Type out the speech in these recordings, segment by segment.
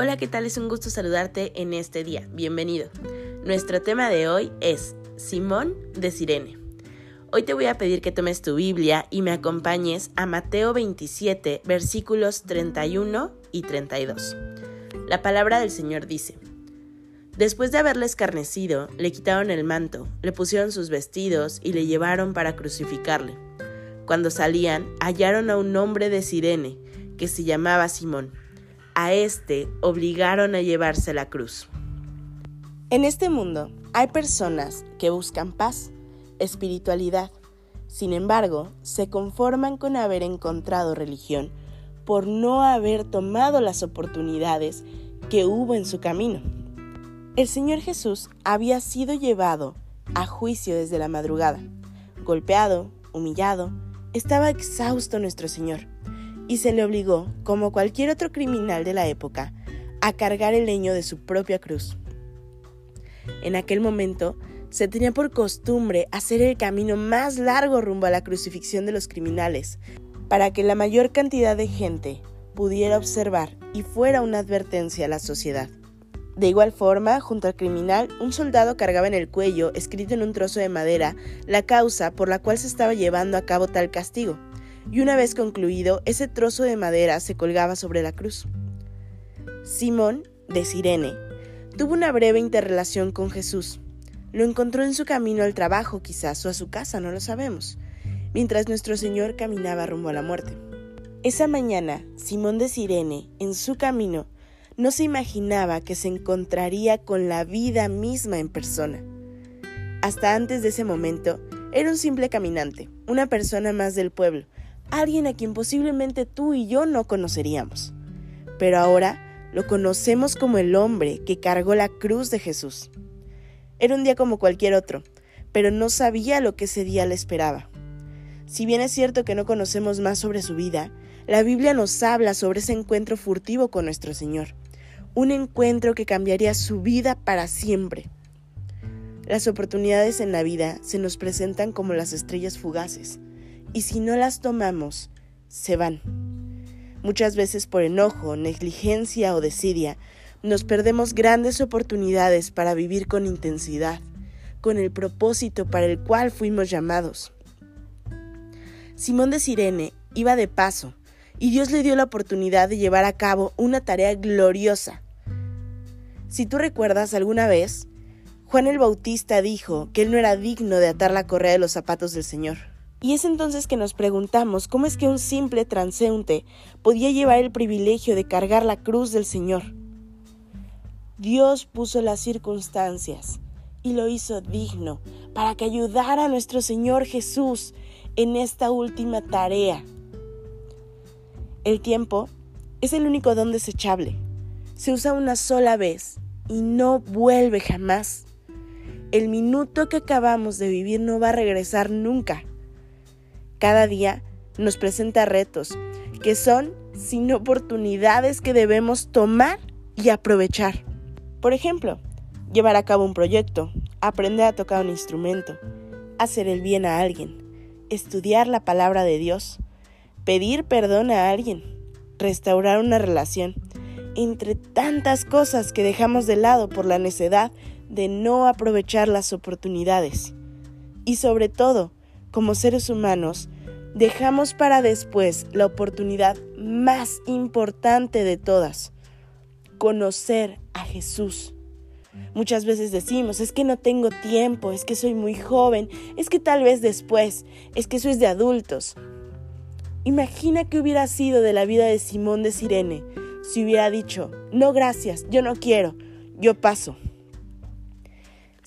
Hola, ¿qué tal? Es un gusto saludarte en este día. Bienvenido. Nuestro tema de hoy es Simón de Sirene. Hoy te voy a pedir que tomes tu Biblia y me acompañes a Mateo 27, versículos 31 y 32. La palabra del Señor dice, Después de haberle escarnecido, le quitaron el manto, le pusieron sus vestidos y le llevaron para crucificarle. Cuando salían, hallaron a un hombre de Sirene, que se llamaba Simón a este obligaron a llevarse la cruz. En este mundo hay personas que buscan paz, espiritualidad. Sin embargo, se conforman con haber encontrado religión por no haber tomado las oportunidades que hubo en su camino. El Señor Jesús había sido llevado a juicio desde la madrugada. Golpeado, humillado, estaba exhausto nuestro Señor y se le obligó, como cualquier otro criminal de la época, a cargar el leño de su propia cruz. En aquel momento, se tenía por costumbre hacer el camino más largo rumbo a la crucifixión de los criminales, para que la mayor cantidad de gente pudiera observar y fuera una advertencia a la sociedad. De igual forma, junto al criminal, un soldado cargaba en el cuello, escrito en un trozo de madera, la causa por la cual se estaba llevando a cabo tal castigo y una vez concluido, ese trozo de madera se colgaba sobre la cruz. Simón, de Sirene, tuvo una breve interrelación con Jesús. Lo encontró en su camino al trabajo quizás o a su casa, no lo sabemos, mientras nuestro Señor caminaba rumbo a la muerte. Esa mañana, Simón de Sirene, en su camino, no se imaginaba que se encontraría con la vida misma en persona. Hasta antes de ese momento, era un simple caminante, una persona más del pueblo, alguien a quien posiblemente tú y yo no conoceríamos. Pero ahora lo conocemos como el hombre que cargó la cruz de Jesús. Era un día como cualquier otro, pero no sabía lo que ese día le esperaba. Si bien es cierto que no conocemos más sobre su vida, la Biblia nos habla sobre ese encuentro furtivo con nuestro Señor, un encuentro que cambiaría su vida para siempre. Las oportunidades en la vida se nos presentan como las estrellas fugaces, y si no las tomamos, se van. Muchas veces por enojo, negligencia o desidia, nos perdemos grandes oportunidades para vivir con intensidad, con el propósito para el cual fuimos llamados. Simón de Sirene iba de paso y Dios le dio la oportunidad de llevar a cabo una tarea gloriosa. Si tú recuerdas alguna vez, Juan el Bautista dijo que él no era digno de atar la correa de los zapatos del Señor. Y es entonces que nos preguntamos cómo es que un simple transeúnte podía llevar el privilegio de cargar la cruz del Señor. Dios puso las circunstancias y lo hizo digno para que ayudara a nuestro Señor Jesús en esta última tarea. El tiempo es el único don desechable. Se usa una sola vez y no vuelve jamás. El minuto que acabamos de vivir no va a regresar nunca. Cada día nos presenta retos que son sin oportunidades que debemos tomar y aprovechar. Por ejemplo, llevar a cabo un proyecto, aprender a tocar un instrumento, hacer el bien a alguien, estudiar la palabra de Dios, pedir perdón a alguien, restaurar una relación, entre tantas cosas que dejamos de lado por la necedad de no aprovechar las oportunidades. Y sobre todo, como seres humanos, dejamos para después la oportunidad más importante de todas, conocer a Jesús. Muchas veces decimos, es que no tengo tiempo, es que soy muy joven, es que tal vez después, es que eso es de adultos. Imagina que hubiera sido de la vida de Simón de Sirene si hubiera dicho, no gracias, yo no quiero, yo paso.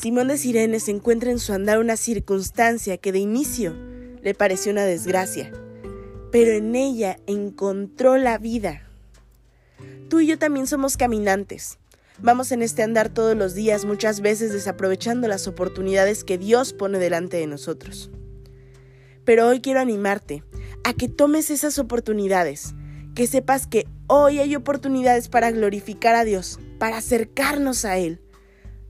Simón de Sirene se encuentra en su andar una circunstancia que de inicio le pareció una desgracia, pero en ella encontró la vida. Tú y yo también somos caminantes. Vamos en este andar todos los días, muchas veces desaprovechando las oportunidades que Dios pone delante de nosotros. Pero hoy quiero animarte a que tomes esas oportunidades, que sepas que hoy hay oportunidades para glorificar a Dios, para acercarnos a Él.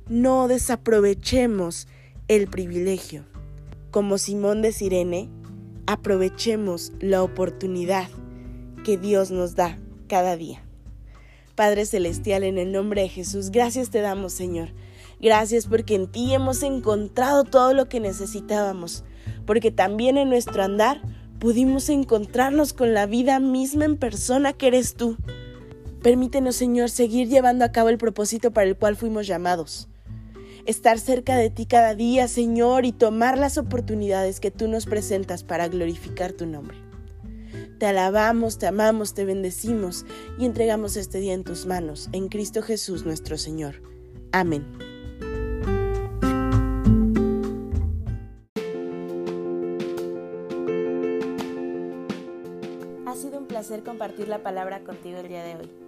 No desaprovechemos el privilegio. Como Simón de Sirene, aprovechemos la oportunidad que Dios nos da cada día. Padre Celestial, en el nombre de Jesús, gracias te damos, Señor. Gracias porque en ti hemos encontrado todo lo que necesitábamos, porque también en nuestro andar pudimos encontrarnos con la vida misma en persona que eres tú. Permítenos, Señor, seguir llevando a cabo el propósito para el cual fuimos llamados. Estar cerca de ti cada día, Señor, y tomar las oportunidades que tú nos presentas para glorificar tu nombre. Te alabamos, te amamos, te bendecimos y entregamos este día en tus manos, en Cristo Jesús nuestro Señor. Amén. Ha sido un placer compartir la palabra contigo el día de hoy.